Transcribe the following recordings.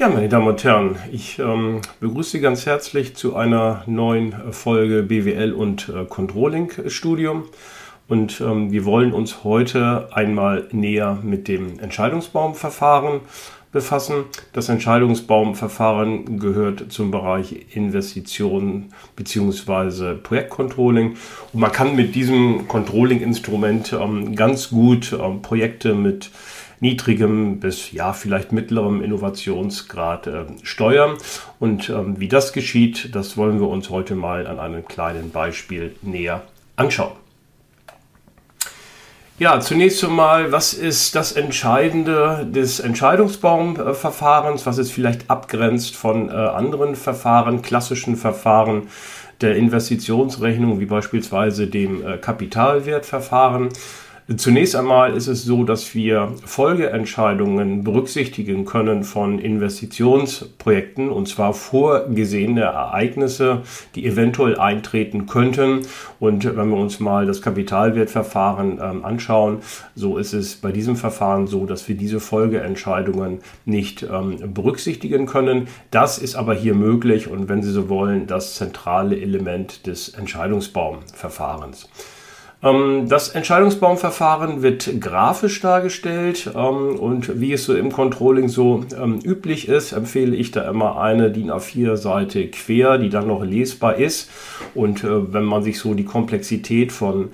Ja, meine Damen und Herren, ich ähm, begrüße Sie ganz herzlich zu einer neuen Folge BWL und äh, Controlling Studium. Und ähm, wir wollen uns heute einmal näher mit dem Entscheidungsbaumverfahren befassen. Das Entscheidungsbaumverfahren gehört zum Bereich Investitionen bzw. Projektcontrolling. Und man kann mit diesem Controlling-Instrument ähm, ganz gut ähm, Projekte mit niedrigem bis ja vielleicht mittlerem Innovationsgrad äh, steuern. Und ähm, wie das geschieht, das wollen wir uns heute mal an einem kleinen Beispiel näher anschauen. Ja, zunächst einmal, was ist das Entscheidende des Entscheidungsbaumverfahrens, was es vielleicht abgrenzt von äh, anderen Verfahren, klassischen Verfahren der Investitionsrechnung, wie beispielsweise dem äh, Kapitalwertverfahren? Zunächst einmal ist es so, dass wir Folgeentscheidungen berücksichtigen können von Investitionsprojekten und zwar vorgesehene Ereignisse, die eventuell eintreten könnten. Und wenn wir uns mal das Kapitalwertverfahren ähm, anschauen, so ist es bei diesem Verfahren so, dass wir diese Folgeentscheidungen nicht ähm, berücksichtigen können. Das ist aber hier möglich und wenn Sie so wollen, das zentrale Element des Entscheidungsbaumverfahrens. Ähm, das Entscheidungsbaumverfahren wird grafisch dargestellt ähm, und wie es so im Controlling so ähm, üblich ist, empfehle ich da immer eine DIN A4-Seite quer, die dann noch lesbar ist. Und äh, wenn man sich so die Komplexität von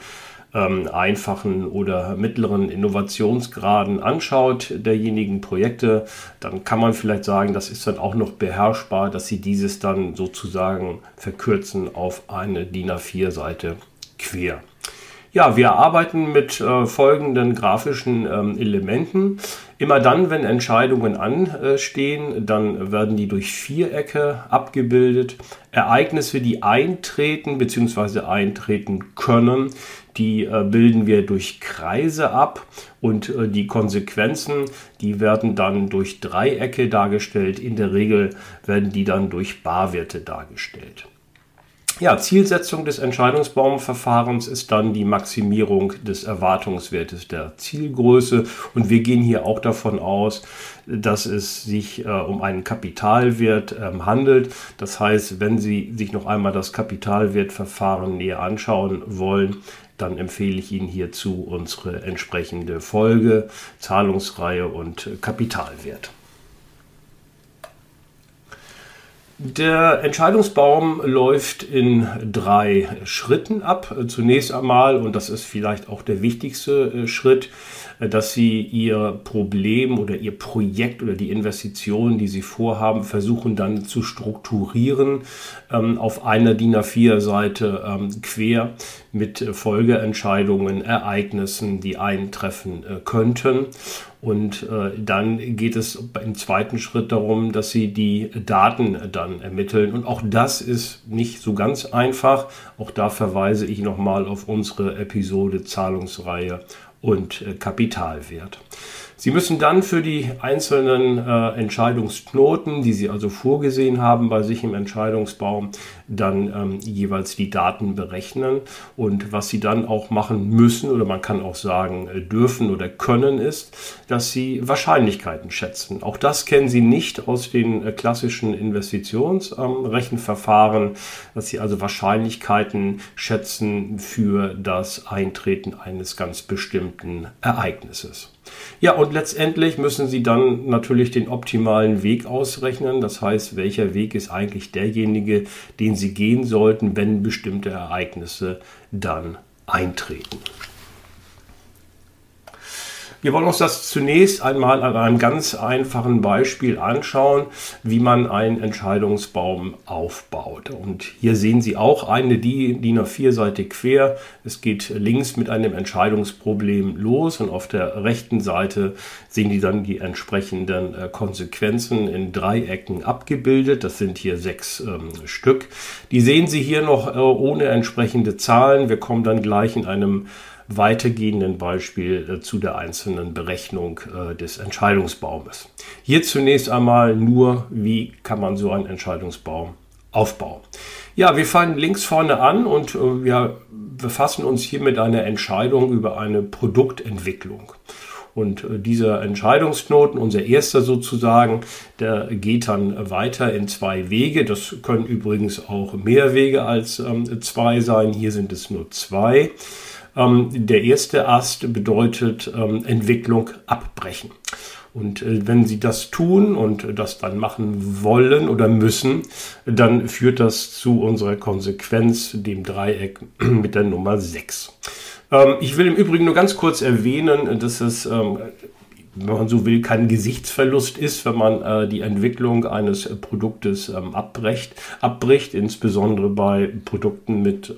einfachen oder mittleren Innovationsgraden anschaut derjenigen Projekte, dann kann man vielleicht sagen, das ist dann auch noch beherrschbar, dass sie dieses dann sozusagen verkürzen auf eine DIN A4-Seite quer. Ja, wir arbeiten mit äh, folgenden grafischen ähm, Elementen. Immer dann, wenn Entscheidungen anstehen, dann werden die durch Vierecke abgebildet. Ereignisse, die eintreten bzw. eintreten können, die äh, bilden wir durch Kreise ab und äh, die Konsequenzen, die werden dann durch Dreiecke dargestellt. In der Regel werden die dann durch Barwerte dargestellt. Ja, Zielsetzung des Entscheidungsbaumverfahrens ist dann die Maximierung des Erwartungswertes der Zielgröße. Und wir gehen hier auch davon aus, dass es sich äh, um einen Kapitalwert ähm, handelt. Das heißt, wenn Sie sich noch einmal das Kapitalwertverfahren näher anschauen wollen, dann empfehle ich Ihnen hierzu unsere entsprechende Folge, Zahlungsreihe und Kapitalwert. Der Entscheidungsbaum läuft in drei Schritten ab. Zunächst einmal, und das ist vielleicht auch der wichtigste äh, Schritt, dass Sie Ihr Problem oder Ihr Projekt oder die Investitionen, die Sie vorhaben, versuchen dann zu strukturieren ähm, auf einer DIN A4-Seite ähm, quer mit Folgeentscheidungen, Ereignissen, die eintreffen äh, könnten. Und äh, dann geht es im zweiten Schritt darum, dass Sie die Daten dann ermitteln. Und auch das ist nicht so ganz einfach. Auch da verweise ich nochmal auf unsere Episode Zahlungsreihe und äh, Kapitalwert. Sie müssen dann für die einzelnen äh, Entscheidungsknoten, die Sie also vorgesehen haben bei sich im Entscheidungsbaum, dann ähm, jeweils die Daten berechnen. Und was Sie dann auch machen müssen oder man kann auch sagen äh, dürfen oder können ist, dass Sie Wahrscheinlichkeiten schätzen. Auch das kennen Sie nicht aus den äh, klassischen Investitionsrechenverfahren, ähm, dass Sie also Wahrscheinlichkeiten schätzen für das Eintreten eines ganz bestimmten Ereignisses. Ja, und letztendlich müssen Sie dann natürlich den optimalen Weg ausrechnen. Das heißt, welcher Weg ist eigentlich derjenige, den Sie gehen sollten, wenn bestimmte Ereignisse dann eintreten. Wir wollen uns das zunächst einmal an einem ganz einfachen Beispiel anschauen, wie man einen Entscheidungsbaum aufbaut. Und hier sehen Sie auch eine DIN A4-Seite quer. Es geht links mit einem Entscheidungsproblem los und auf der rechten Seite sehen Sie dann die entsprechenden äh, Konsequenzen in Dreiecken abgebildet. Das sind hier sechs ähm, Stück. Die sehen Sie hier noch äh, ohne entsprechende Zahlen. Wir kommen dann gleich in einem weitergehenden Beispiel äh, zu der einzelnen Berechnung äh, des Entscheidungsbaumes. Hier zunächst einmal nur, wie kann man so einen Entscheidungsbaum aufbauen. Ja, wir fangen links vorne an und äh, wir befassen uns hier mit einer Entscheidung über eine Produktentwicklung. Und dieser Entscheidungsknoten, unser erster sozusagen, der geht dann weiter in zwei Wege. Das können übrigens auch mehr Wege als ähm, zwei sein. Hier sind es nur zwei. Ähm, der erste Ast bedeutet ähm, Entwicklung abbrechen. Und äh, wenn Sie das tun und das dann machen wollen oder müssen, dann führt das zu unserer Konsequenz, dem Dreieck mit der Nummer 6. Ähm, ich will im Übrigen nur ganz kurz erwähnen, dass es wenn man so will, kein Gesichtsverlust ist, wenn man äh, die Entwicklung eines Produktes ähm, abbrecht, abbricht, insbesondere bei Produkten mit,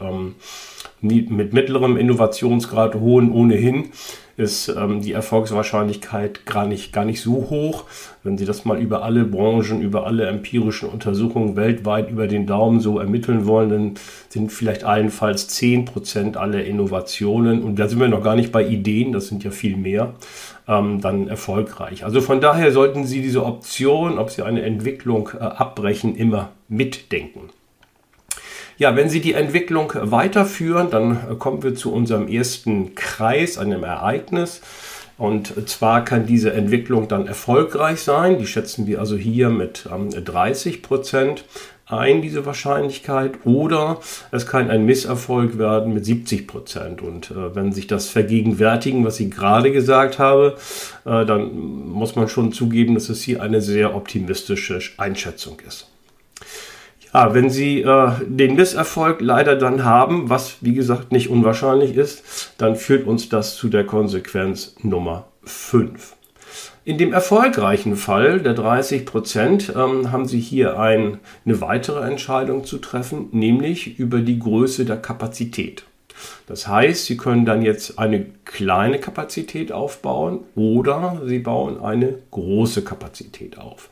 mit mittlerem Innovationsgrad, hohen ohnehin ist ähm, die Erfolgswahrscheinlichkeit gar nicht, gar nicht so hoch. Wenn Sie das mal über alle Branchen, über alle empirischen Untersuchungen weltweit über den Daumen so ermitteln wollen, dann sind vielleicht allenfalls 10% aller Innovationen, und da sind wir noch gar nicht bei Ideen, das sind ja viel mehr, ähm, dann erfolgreich. Also von daher sollten Sie diese Option, ob Sie eine Entwicklung äh, abbrechen, immer mitdenken. Ja, wenn Sie die Entwicklung weiterführen, dann äh, kommen wir zu unserem ersten Kreis, einem Ereignis. Und zwar kann diese Entwicklung dann erfolgreich sein. Die schätzen wir also hier mit 30 ähm, Prozent ein, diese Wahrscheinlichkeit. Oder es kann ein Misserfolg werden mit 70 Prozent. Und äh, wenn sich das vergegenwärtigen, was ich gerade gesagt habe, äh, dann muss man schon zugeben, dass es hier eine sehr optimistische Einschätzung ist. Ja, wenn Sie äh, den Misserfolg leider dann haben, was wie gesagt nicht unwahrscheinlich ist, dann führt uns das zu der Konsequenz Nummer 5. In dem erfolgreichen Fall der 30 Prozent ähm, haben Sie hier ein, eine weitere Entscheidung zu treffen, nämlich über die Größe der Kapazität. Das heißt, Sie können dann jetzt eine kleine Kapazität aufbauen oder Sie bauen eine große Kapazität auf.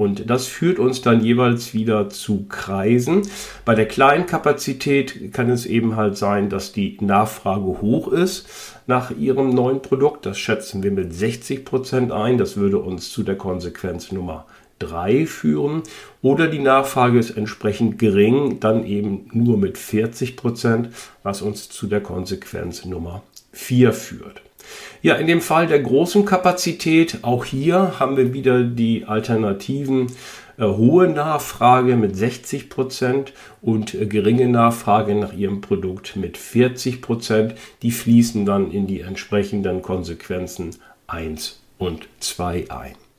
Und das führt uns dann jeweils wieder zu Kreisen. Bei der kleinen Kapazität kann es eben halt sein, dass die Nachfrage hoch ist nach Ihrem neuen Produkt. Das schätzen wir mit 60 Prozent ein. Das würde uns zu der Konsequenz Nummer 3 führen. Oder die Nachfrage ist entsprechend gering, dann eben nur mit 40%, Prozent, was uns zu der Konsequenz Nummer 4 führt. Ja, in dem Fall der großen Kapazität, auch hier haben wir wieder die Alternativen äh, hohe Nachfrage mit 60 Prozent und äh, geringe Nachfrage nach ihrem Produkt mit 40 Prozent. Die fließen dann in die entsprechenden Konsequenzen 1 und 2 ein.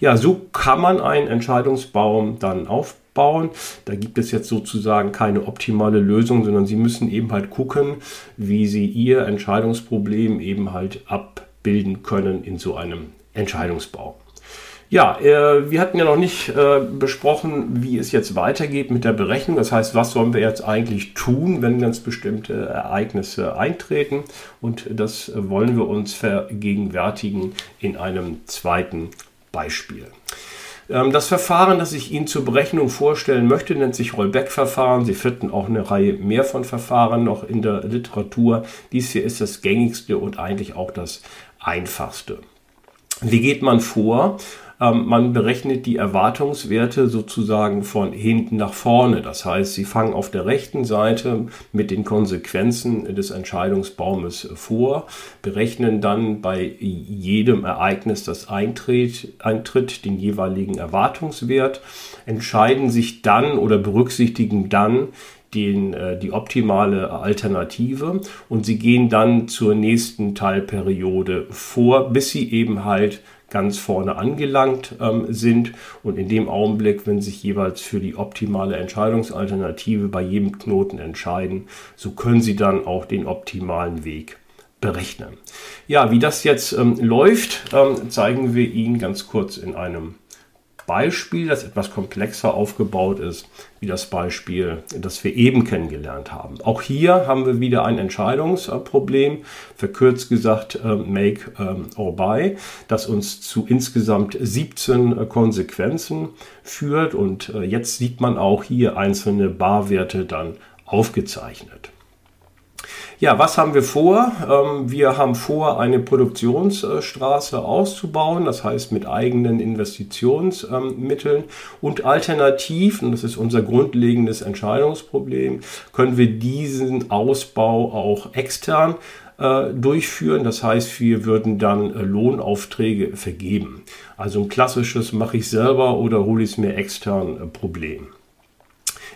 Ja, so kann man einen Entscheidungsbaum dann aufbauen bauen. Da gibt es jetzt sozusagen keine optimale Lösung, sondern Sie müssen eben halt gucken, wie Sie Ihr Entscheidungsproblem eben halt abbilden können in so einem Entscheidungsbaum. Ja, äh, wir hatten ja noch nicht äh, besprochen, wie es jetzt weitergeht mit der Berechnung. Das heißt, was sollen wir jetzt eigentlich tun, wenn ganz bestimmte Ereignisse eintreten? Und das wollen wir uns vergegenwärtigen in einem zweiten Beispiel. Ähm, das Verfahren, das ich Ihnen zur Berechnung vorstellen möchte, nennt sich Rollback-Verfahren. Sie finden auch eine Reihe mehr von Verfahren noch in der Literatur. Dies hier ist das gängigste und eigentlich auch das einfachste. Wie geht man vor? Ähm, man berechnet die Erwartungswerte sozusagen von hinten nach vorne. Das heißt, Sie fangen auf der rechten Seite mit den Konsequenzen des Entscheidungsbaumes vor, berechnen dann bei jedem Ereignis, das eintritt, eintritt den jeweiligen Erwartungswert, entscheiden sich dann oder berücksichtigen dann den, äh, die optimale Alternative und sie gehen dann zur nächsten Teilperiode vor, bis sie eben halt ganz vorne angelangt ähm, sind und in dem Augenblick, wenn sich jeweils für die optimale Entscheidungsalternative bei jedem Knoten entscheiden, so können Sie dann auch den optimalen Weg berechnen. Ja, wie das jetzt ähm, läuft, ähm, zeigen wir Ihnen ganz kurz in einem Beispiel, das etwas komplexer aufgebaut ist, wie das Beispiel, das wir eben kennengelernt haben. Auch hier haben wir wieder ein Entscheidungsproblem, verkürzt gesagt äh, Make ähm, or Buy, das uns zu insgesamt 17 äh, Konsequenzen führt. Und äh, jetzt sieht man auch hier einzelne Barwerte dann aufgezeichnet. Ja, was haben wir vor? Ähm, wir haben vor, eine Produktionsstraße auszubauen, das heißt mit eigenen Investitionsmitteln und alternativ, und das ist unser grundlegendes Entscheidungsproblem, können wir diesen Ausbau auch extern äh, durchführen. Das heißt, wir würden dann äh, Lohnaufträge vergeben. Also ein klassisches mache ich selber oder hole ich es mir extern äh, Problem.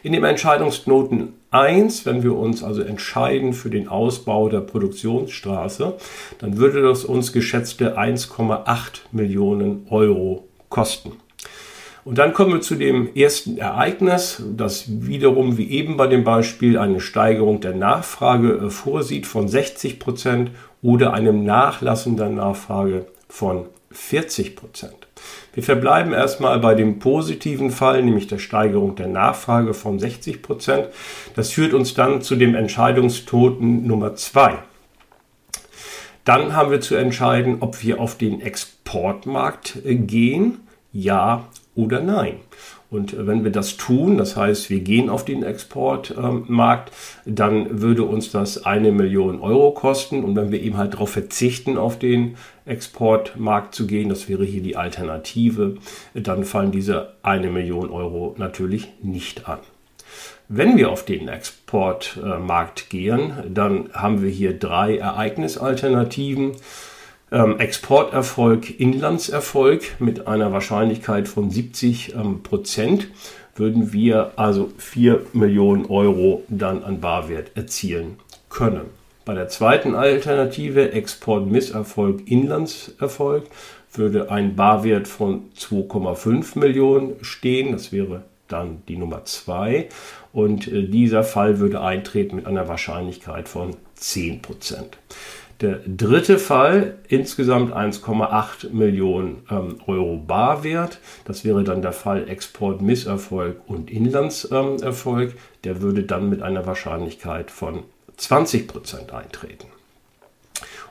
In dem Entscheidungsknoten 1, wenn wir uns also entscheiden für den Ausbau der Produktionsstraße, dann würde das uns geschätzte 1,8 Millionen Euro kosten. Und dann kommen wir zu dem ersten Ereignis, das wiederum wie eben bei dem Beispiel eine Steigerung der Nachfrage äh, vorsieht von 60 Prozent oder einem Nachlassen der Nachfrage von 40 Prozent. Wir verbleiben erstmal bei dem positiven Fall, nämlich der Steigerung der Nachfrage von 60 Prozent. Das führt uns dann zu dem Entscheidungstoten Nummer zwei. Dann haben wir zu entscheiden, ob wir auf den Exportmarkt gehen, ja oder nein. Und wenn wir das tun, das heißt, wir gehen auf den Exportmarkt, dann würde uns das eine Million Euro kosten. Und wenn wir eben halt darauf verzichten, auf den Exportmarkt zu gehen, das wäre hier die Alternative, dann fallen diese eine Million Euro natürlich nicht an. Wenn wir auf den Exportmarkt gehen, dann haben wir hier drei Ereignisalternativen ähm, Exporterfolg, Inlandserfolg mit einer Wahrscheinlichkeit von 70 ähm, Prozent würden wir also 4 Millionen Euro dann an Barwert erzielen können. Bei der zweiten Alternative Exportmisserfolg, Inlandserfolg würde ein Barwert von 2,5 Millionen stehen. Das wäre dann die Nummer 2. Und äh, dieser Fall würde eintreten mit einer Wahrscheinlichkeit von 10 Prozent. Der dritte Fall, insgesamt 1,8 Millionen ähm, Euro Barwert. Das wäre dann der Fall Exportmisserfolg und Inlandserfolg. Der würde dann mit einer Wahrscheinlichkeit von 20 Prozent eintreten.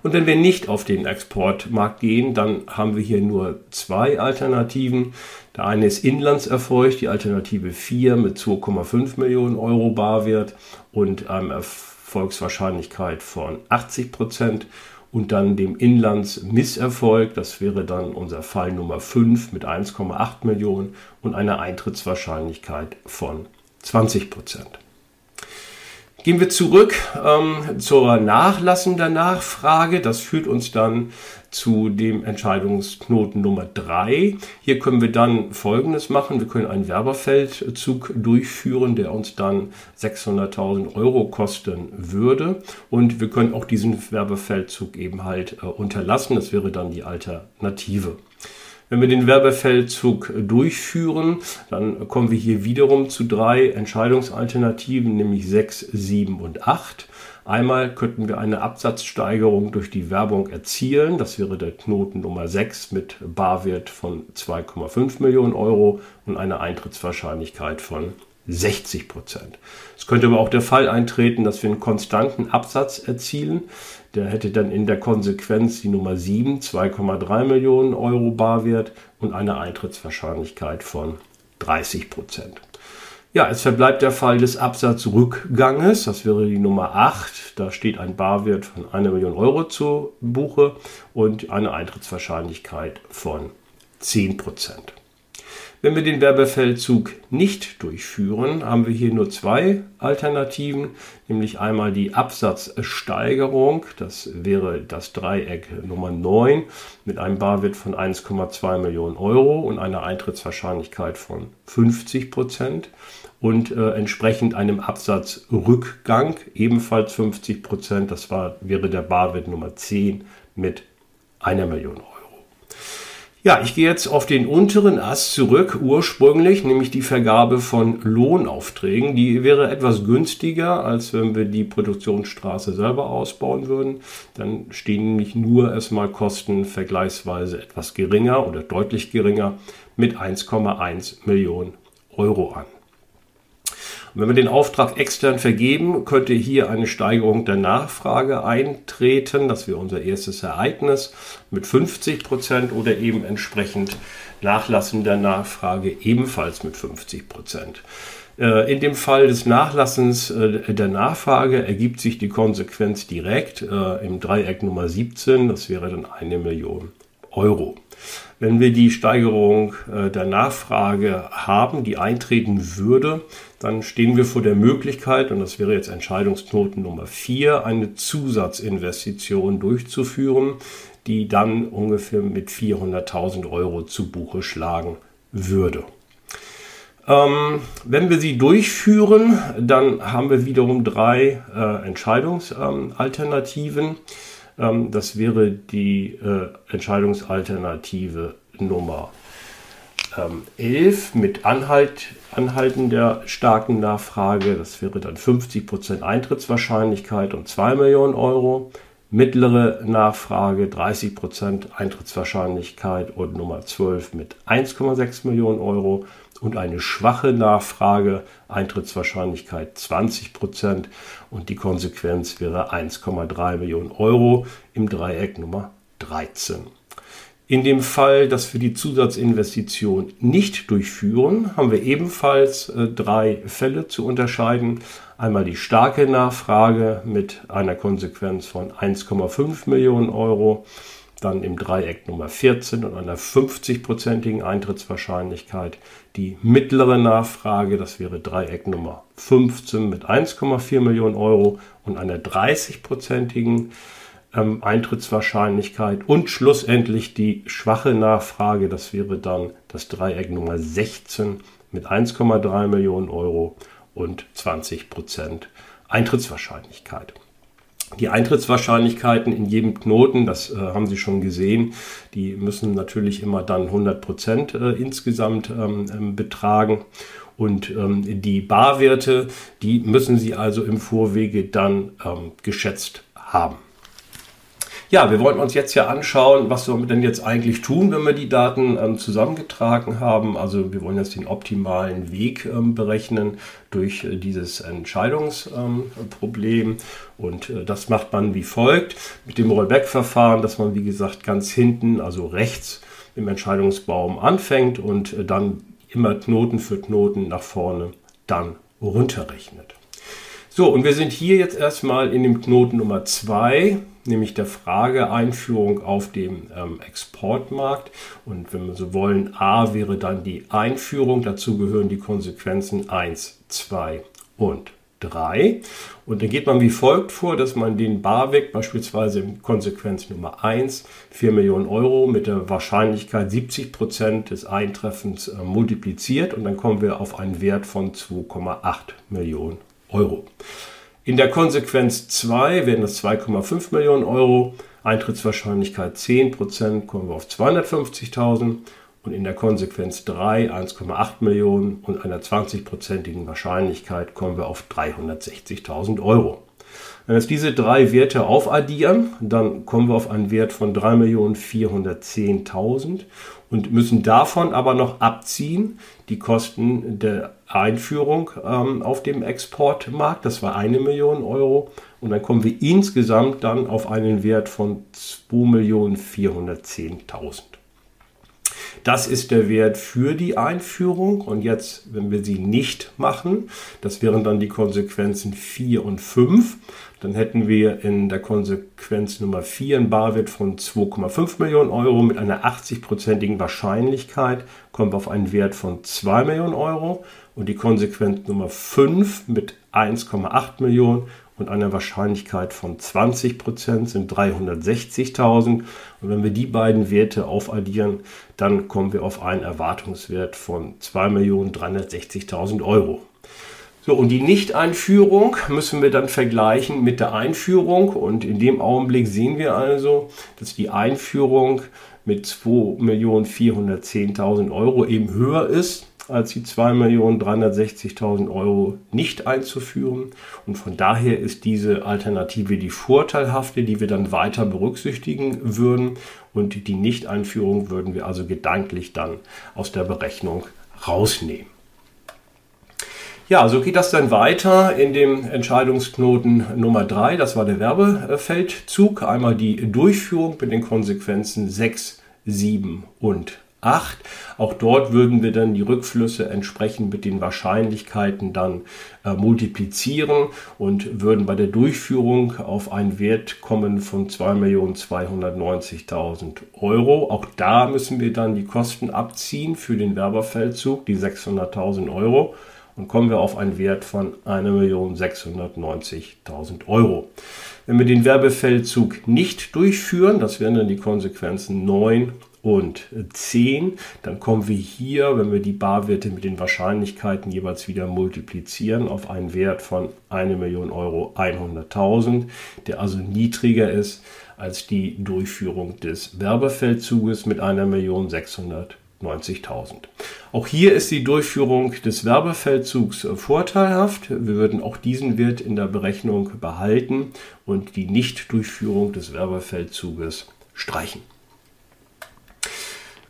Und wenn wir nicht auf den Exportmarkt gehen, dann haben wir hier nur zwei Alternativen. Der eine ist Inlandserfolg, die Alternative 4 mit 2,5 Millionen Euro Barwert und einem Erfolg Erfolgswahrscheinlichkeit von 80 Prozent und dann dem Inlandsmisserfolg, das wäre dann unser Fall Nummer 5 mit 1,8 Millionen und einer Eintrittswahrscheinlichkeit von 20 Prozent. Gehen wir zurück ähm, zur nachlassenden Nachfrage. Das führt uns dann zu dem Entscheidungsknoten Nummer 3. Hier können wir dann Folgendes machen. Wir können einen Werbefeldzug durchführen, der uns dann 600.000 Euro kosten würde. Und wir können auch diesen Werbefeldzug eben halt äh, unterlassen. Das wäre dann die Alternative. Wenn wir den Werbefeldzug durchführen, dann kommen wir hier wiederum zu drei Entscheidungsalternativen, nämlich 6, 7 und 8. Einmal könnten wir eine Absatzsteigerung durch die Werbung erzielen. Das wäre der Knoten Nummer 6 mit Barwert von 2,5 Millionen Euro und einer Eintrittswahrscheinlichkeit von 60 Prozent. Es könnte aber auch der Fall eintreten, dass wir einen konstanten Absatz erzielen. Der hätte dann in der Konsequenz die Nummer 7, 2,3 Millionen Euro Barwert und eine Eintrittswahrscheinlichkeit von 30 Prozent. Ja, es verbleibt der Fall des Absatzrückganges. Das wäre die Nummer 8. Da steht ein Barwert von 1 Million Euro zu Buche und eine Eintrittswahrscheinlichkeit von 10 Prozent. Wenn wir den Werbefeldzug nicht durchführen, haben wir hier nur zwei Alternativen, nämlich einmal die Absatzsteigerung, das wäre das Dreieck Nummer 9 mit einem Barwert von 1,2 Millionen Euro und einer Eintrittswahrscheinlichkeit von 50 Prozent und äh, entsprechend einem Absatzrückgang ebenfalls 50 Prozent, das war, wäre der Barwert Nummer 10 mit einer Million Euro. Ja, ich gehe jetzt auf den unteren Ast zurück, ursprünglich, nämlich die Vergabe von Lohnaufträgen. Die wäre etwas günstiger, als wenn wir die Produktionsstraße selber ausbauen würden. Dann stehen nämlich nur erstmal Kosten vergleichsweise etwas geringer oder deutlich geringer mit 1,1 Millionen Euro an. Wenn wir den Auftrag extern vergeben, könnte hier eine Steigerung der Nachfrage eintreten. Das wäre unser erstes Ereignis mit 50 Prozent oder eben entsprechend Nachlassen der Nachfrage ebenfalls mit 50 Prozent. Äh, in dem Fall des Nachlassens äh, der Nachfrage ergibt sich die Konsequenz direkt äh, im Dreieck Nummer 17. Das wäre dann eine Million Euro. Wenn wir die Steigerung äh, der Nachfrage haben, die eintreten würde, dann stehen wir vor der Möglichkeit, und das wäre jetzt Entscheidungsknoten Nummer 4, eine Zusatzinvestition durchzuführen, die dann ungefähr mit 400.000 Euro zu Buche schlagen würde. Ähm, wenn wir sie durchführen, dann haben wir wiederum drei äh, Entscheidungsalternativen. Ähm, das wäre die äh, Entscheidungsalternative Nummer ähm, 11 mit Anhalt, Anhalten der starken Nachfrage. Das wäre dann 50% Eintrittswahrscheinlichkeit und 2 Millionen Euro. Mittlere Nachfrage 30% Eintrittswahrscheinlichkeit und Nummer 12 mit 1,6 Millionen Euro und eine schwache Nachfrage, Eintrittswahrscheinlichkeit 20 Prozent und die Konsequenz wäre 1,3 Millionen Euro im Dreieck Nummer 13. In dem Fall, dass wir die Zusatzinvestition nicht durchführen, haben wir ebenfalls äh, drei Fälle zu unterscheiden. Einmal die starke Nachfrage mit einer Konsequenz von 1,5 Millionen Euro dann im Dreieck Nummer 14 und einer 50-prozentigen Eintrittswahrscheinlichkeit die mittlere Nachfrage, das wäre Dreieck Nummer 15 mit 1,4 Millionen Euro und einer 30-prozentigen ähm, Eintrittswahrscheinlichkeit und schlussendlich die schwache Nachfrage, das wäre dann das Dreieck Nummer 16 mit 1,3 Millionen Euro und 20 Prozent Eintrittswahrscheinlichkeit. Die Eintrittswahrscheinlichkeiten in jedem Knoten, das äh, haben Sie schon gesehen, die müssen natürlich immer dann 100 Prozent äh, insgesamt ähm, ähm, betragen. Und ähm, die Barwerte, die müssen Sie also im Vorwege dann ähm, geschätzt haben. Ja, wir wollen uns jetzt ja anschauen, was wir denn jetzt eigentlich tun, wenn wir die Daten ähm, zusammengetragen haben. Also wir wollen jetzt den optimalen Weg ähm, berechnen durch äh, dieses Entscheidungsproblem. Ähm, Und äh, das macht man wie folgt mit dem Rollback-Verfahren, dass man wie gesagt ganz hinten, also rechts im Entscheidungsbaum anfängt und äh, dann immer Knoten für Knoten nach vorne dann runterrechnet. So, und wir sind hier jetzt erstmal in dem Knoten Nummer 2 nämlich der Frage Einführung auf dem ähm, Exportmarkt. Und wenn wir so wollen, A wäre dann die Einführung. Dazu gehören die Konsequenzen 1, 2 und 3. Und dann geht man wie folgt vor, dass man den Barweg beispielsweise in Konsequenz Nummer 1, 4 Millionen Euro mit der Wahrscheinlichkeit 70 Prozent des Eintreffens äh, multipliziert und dann kommen wir auf einen Wert von 2,8 Millionen Euro. In der Konsequenz 2 werden das 2,5 Millionen Euro, Eintrittswahrscheinlichkeit 10%, kommen wir auf 250.000 und in der Konsequenz 3 1,8 Millionen und einer 20%igen Wahrscheinlichkeit kommen wir auf 360.000 Euro. Wenn wir jetzt diese drei Werte aufaddieren, dann kommen wir auf einen Wert von 3.410.000 und müssen davon aber noch abziehen die Kosten der Einführung ähm, auf dem Exportmarkt. Das war eine Million Euro. Und dann kommen wir insgesamt dann auf einen Wert von 2.410.000. Das ist der Wert für die Einführung. Und jetzt, wenn wir sie nicht machen, das wären dann die Konsequenzen 4 und 5, dann hätten wir in der Konsequenz Nummer 4 einen Barwert von 2,5 Millionen Euro mit einer 80-prozentigen Wahrscheinlichkeit kommen wir auf einen Wert von 2 Millionen Euro und die Konsequenz Nummer 5 mit 1,8 Millionen und einer Wahrscheinlichkeit von 20 Prozent sind 360.000. Und wenn wir die beiden Werte aufaddieren, dann kommen wir auf einen Erwartungswert von 2.360.000 Euro. So, und die Nicht-Einführung müssen wir dann vergleichen mit der Einführung. Und in dem Augenblick sehen wir also, dass die Einführung mit 2.410.000 Euro eben höher ist als die 2.360.000 Euro nicht einzuführen. Und von daher ist diese Alternative die vorteilhafte, die wir dann weiter berücksichtigen würden. Und die Nicht-Einführung würden wir also gedanklich dann aus der Berechnung rausnehmen. Ja, so geht das dann weiter in dem Entscheidungsknoten Nummer 3. Das war der Werbefeldzug. Einmal die Durchführung mit den Konsequenzen 6, 7 und 8. Auch dort würden wir dann die Rückflüsse entsprechend mit den Wahrscheinlichkeiten dann äh, multiplizieren und würden bei der Durchführung auf einen Wert kommen von 2.290.000 Euro. Auch da müssen wir dann die Kosten abziehen für den Werberfeldzug, die 600.000 Euro und kommen wir auf einen Wert von 1.690.000 Euro. Wenn wir den Werbefeldzug nicht durchführen, das wären dann die Konsequenzen 9 und 10, dann kommen wir hier, wenn wir die Barwerte mit den Wahrscheinlichkeiten jeweils wieder multiplizieren, auf einen Wert von 1 Million Euro 100.000, der also niedriger ist als die Durchführung des Werbefeldzuges mit 1 Million 690.000. Auch hier ist die Durchführung des Werbefeldzugs vorteilhaft. Wir würden auch diesen Wert in der Berechnung behalten und die Nichtdurchführung des Werbefeldzuges streichen.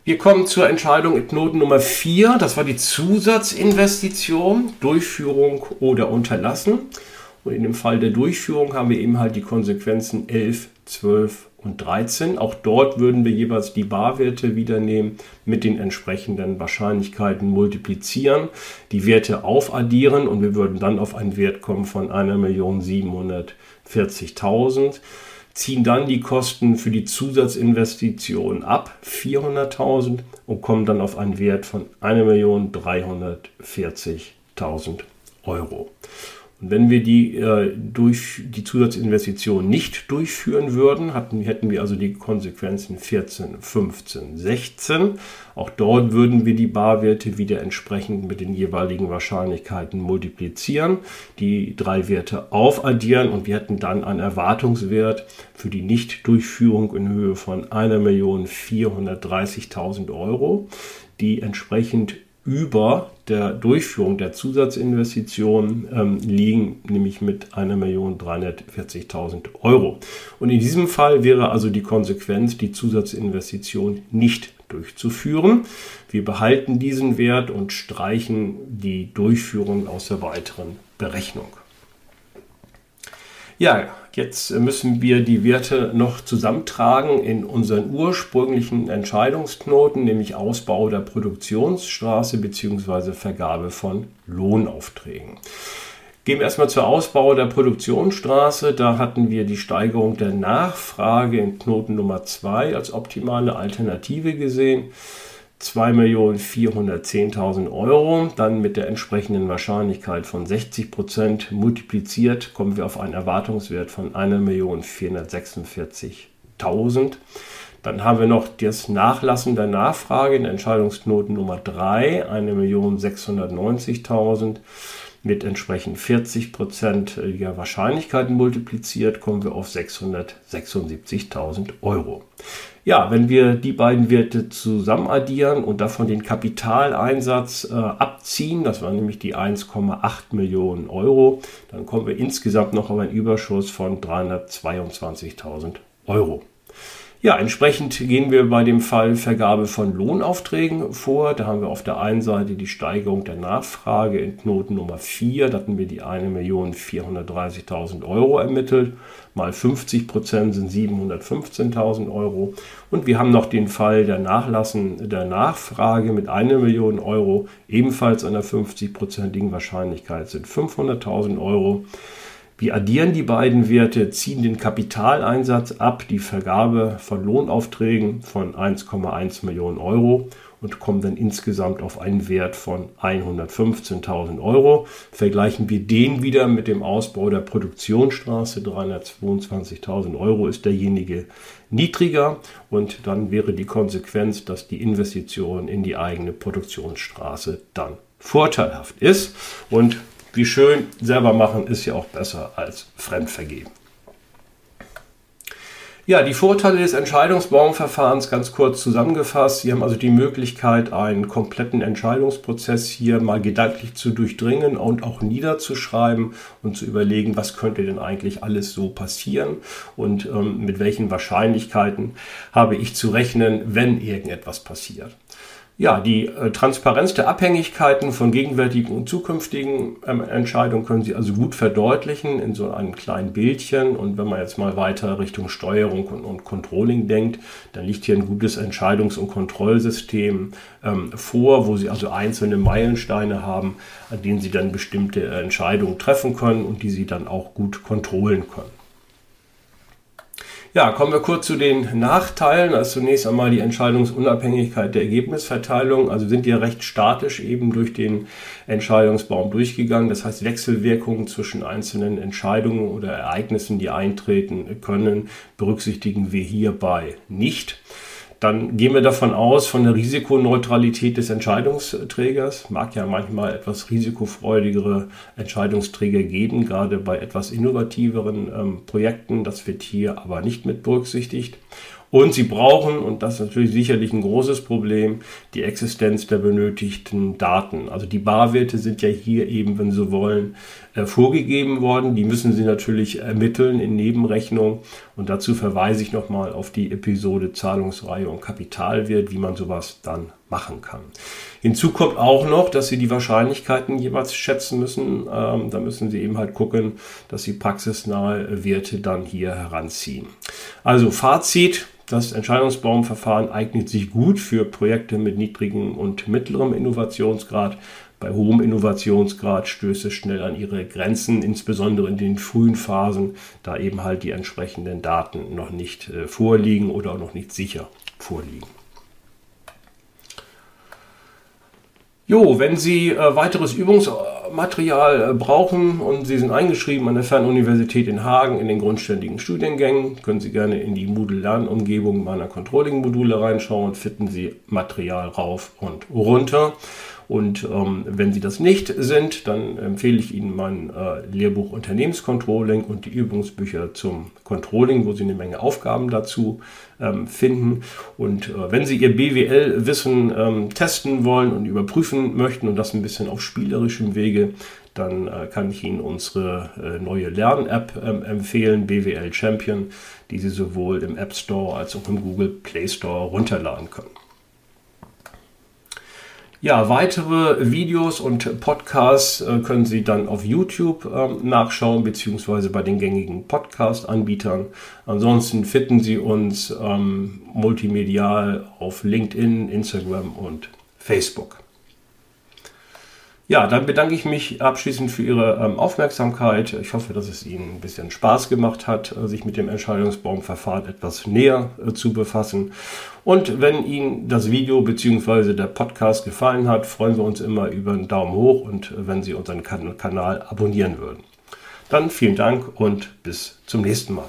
Wir kommen zur Entscheidung in Knoten Nummer 4. Das war die Zusatzinvestition, Durchführung oder Unterlassen. Und in dem Fall der Durchführung haben wir eben halt die Konsequenzen 11, 12 und 13. Auch dort würden wir jeweils die Barwerte wieder nehmen, mit den entsprechenden Wahrscheinlichkeiten multiplizieren, die Werte aufaddieren und wir würden dann auf einen Wert kommen von 1.740.000 ziehen dann die Kosten für die Zusatzinvestition ab, 400.000, und kommen dann auf einen Wert von 1.340.000 Euro. Und wenn wir die, äh, durch die Zusatzinvestition nicht durchführen würden, hatten, hätten wir also die Konsequenzen 14, 15, 16. Auch dort würden wir die Barwerte wieder entsprechend mit den jeweiligen Wahrscheinlichkeiten multiplizieren, die drei Werte aufaddieren und wir hätten dann einen Erwartungswert für die Nichtdurchführung in Höhe von 1.430.000 Euro, die entsprechend über der Durchführung der Zusatzinvestitionen ähm, liegen, nämlich mit 1.340.000 Euro. Und in diesem Fall wäre also die Konsequenz, die Zusatzinvestition nicht durchzuführen. Wir behalten diesen Wert und streichen die Durchführung aus der weiteren Berechnung. Ja, jetzt müssen wir die Werte noch zusammentragen in unseren ursprünglichen Entscheidungsknoten, nämlich Ausbau der Produktionsstraße bzw. Vergabe von Lohnaufträgen. Gehen wir erstmal zur Ausbau der Produktionsstraße. Da hatten wir die Steigerung der Nachfrage in Knoten Nummer 2 als optimale Alternative gesehen. 2.410.000 Euro, dann mit der entsprechenden Wahrscheinlichkeit von 60 Prozent multipliziert, kommen wir auf einen Erwartungswert von 1.446.000. Dann haben wir noch das Nachlassen der Nachfrage in Entscheidungsknoten Nummer 3, 1.690.000 mit entsprechend 40 prozentiger Wahrscheinlichkeiten multipliziert, kommen wir auf 676.000 Euro. Ja, wenn wir die beiden Werte zusammen addieren und davon den Kapitaleinsatz äh, abziehen, das waren nämlich die 1,8 Millionen Euro, dann kommen wir insgesamt noch auf einen Überschuss von 322.000 Euro. Ja, entsprechend gehen wir bei dem Fall Vergabe von Lohnaufträgen vor. Da haben wir auf der einen Seite die Steigerung der Nachfrage in Knoten Nummer 4. Da hatten wir die 1.430.000 Euro ermittelt. Mal 50 Prozent sind 715.000 Euro. Und wir haben noch den Fall der Nachlassen der Nachfrage mit 1 Million Euro. Ebenfalls einer 50-prozentigen Wahrscheinlichkeit sind 500.000 Euro. Wir addieren die beiden Werte, ziehen den Kapitaleinsatz ab, die Vergabe von Lohnaufträgen von 1,1 Millionen Euro und kommen dann insgesamt auf einen Wert von 115.000 Euro. Vergleichen wir den wieder mit dem Ausbau der Produktionsstraße, 322.000 Euro ist derjenige niedriger und dann wäre die Konsequenz, dass die Investition in die eigene Produktionsstraße dann vorteilhaft ist und wie schön, selber machen ist ja auch besser als fremdvergeben. Ja, die Vorteile des Entscheidungsbaumverfahrens ganz kurz zusammengefasst. Sie haben also die Möglichkeit, einen kompletten Entscheidungsprozess hier mal gedanklich zu durchdringen und auch niederzuschreiben und zu überlegen, was könnte denn eigentlich alles so passieren und ähm, mit welchen Wahrscheinlichkeiten habe ich zu rechnen, wenn irgendetwas passiert. Ja, die äh, Transparenz der Abhängigkeiten von gegenwärtigen und zukünftigen ähm, Entscheidungen können Sie also gut verdeutlichen in so einem kleinen Bildchen. Und wenn man jetzt mal weiter Richtung Steuerung und, und Controlling denkt, dann liegt hier ein gutes Entscheidungs- und Kontrollsystem ähm, vor, wo Sie also einzelne Meilensteine haben, an denen Sie dann bestimmte Entscheidungen treffen können und die Sie dann auch gut kontrollen können. Ja, kommen wir kurz zu den Nachteilen. Also zunächst einmal die Entscheidungsunabhängigkeit der Ergebnisverteilung. Also sind ja recht statisch eben durch den Entscheidungsbaum durchgegangen. Das heißt, Wechselwirkungen zwischen einzelnen Entscheidungen oder Ereignissen, die eintreten können, berücksichtigen wir hierbei nicht dann gehen wir davon aus, von der Risikoneutralität des Entscheidungsträgers. Mag ja manchmal etwas risikofreudigere Entscheidungsträger geben, gerade bei etwas innovativeren ähm, Projekten. Das wird hier aber nicht mit berücksichtigt. Und sie brauchen, und das ist natürlich sicherlich ein großes Problem, die Existenz der benötigten Daten. Also die Barwerte sind ja hier eben, wenn Sie wollen, vorgegeben worden. Die müssen Sie natürlich ermitteln in Nebenrechnung. Und dazu verweise ich nochmal auf die Episode Zahlungsreihe und Kapitalwert, wie man sowas dann machen kann. Hinzu kommt auch noch, dass Sie die Wahrscheinlichkeiten jeweils schätzen müssen. Ähm, da müssen Sie eben halt gucken, dass Sie praxisnahe Werte dann hier heranziehen. Also Fazit, das Entscheidungsbaumverfahren eignet sich gut für Projekte mit niedrigem und mittlerem Innovationsgrad. Bei hohem Innovationsgrad stößt es schnell an ihre Grenzen, insbesondere in den frühen Phasen, da eben halt die entsprechenden Daten noch nicht äh, vorliegen oder auch noch nicht sicher vorliegen. Jo, wenn Sie äh, weiteres Übungsmaterial äh, brauchen und Sie sind eingeschrieben an der Fernuniversität in Hagen in den grundständigen Studiengängen, können Sie gerne in die Moodle-Lernumgebung meiner Controlling-Module reinschauen, finden Sie Material rauf und runter. Und ähm, wenn Sie das nicht sind, dann empfehle ich Ihnen mein äh, Lehrbuch Unternehmenscontrolling und die Übungsbücher zum Controlling, wo Sie eine Menge Aufgaben dazu ähm, finden. Und äh, wenn Sie Ihr BWL-Wissen ähm, testen wollen und überprüfen möchten und das ein bisschen auf spielerischem Wege, dann äh, kann ich Ihnen unsere äh, neue Lern-App ähm, empfehlen, BWL Champion, die Sie sowohl im App Store als auch im Google Play Store runterladen können. Ja, weitere Videos und Podcasts äh, können Sie dann auf YouTube ähm, nachschauen, beziehungsweise bei den gängigen Podcast-Anbietern. Ansonsten finden Sie uns ähm, multimedial auf LinkedIn, Instagram und Facebook. Ja, dann bedanke ich mich abschließend für Ihre ähm, Aufmerksamkeit. Ich hoffe, dass es Ihnen ein bisschen Spaß gemacht hat, äh, sich mit dem Entscheidungsbaumverfahren etwas näher äh, zu befassen. Und wenn Ihnen das Video bzw. der Podcast gefallen hat, freuen wir uns immer über einen Daumen hoch und äh, wenn Sie unseren kan Kanal abonnieren würden. Dann vielen Dank und bis zum nächsten Mal.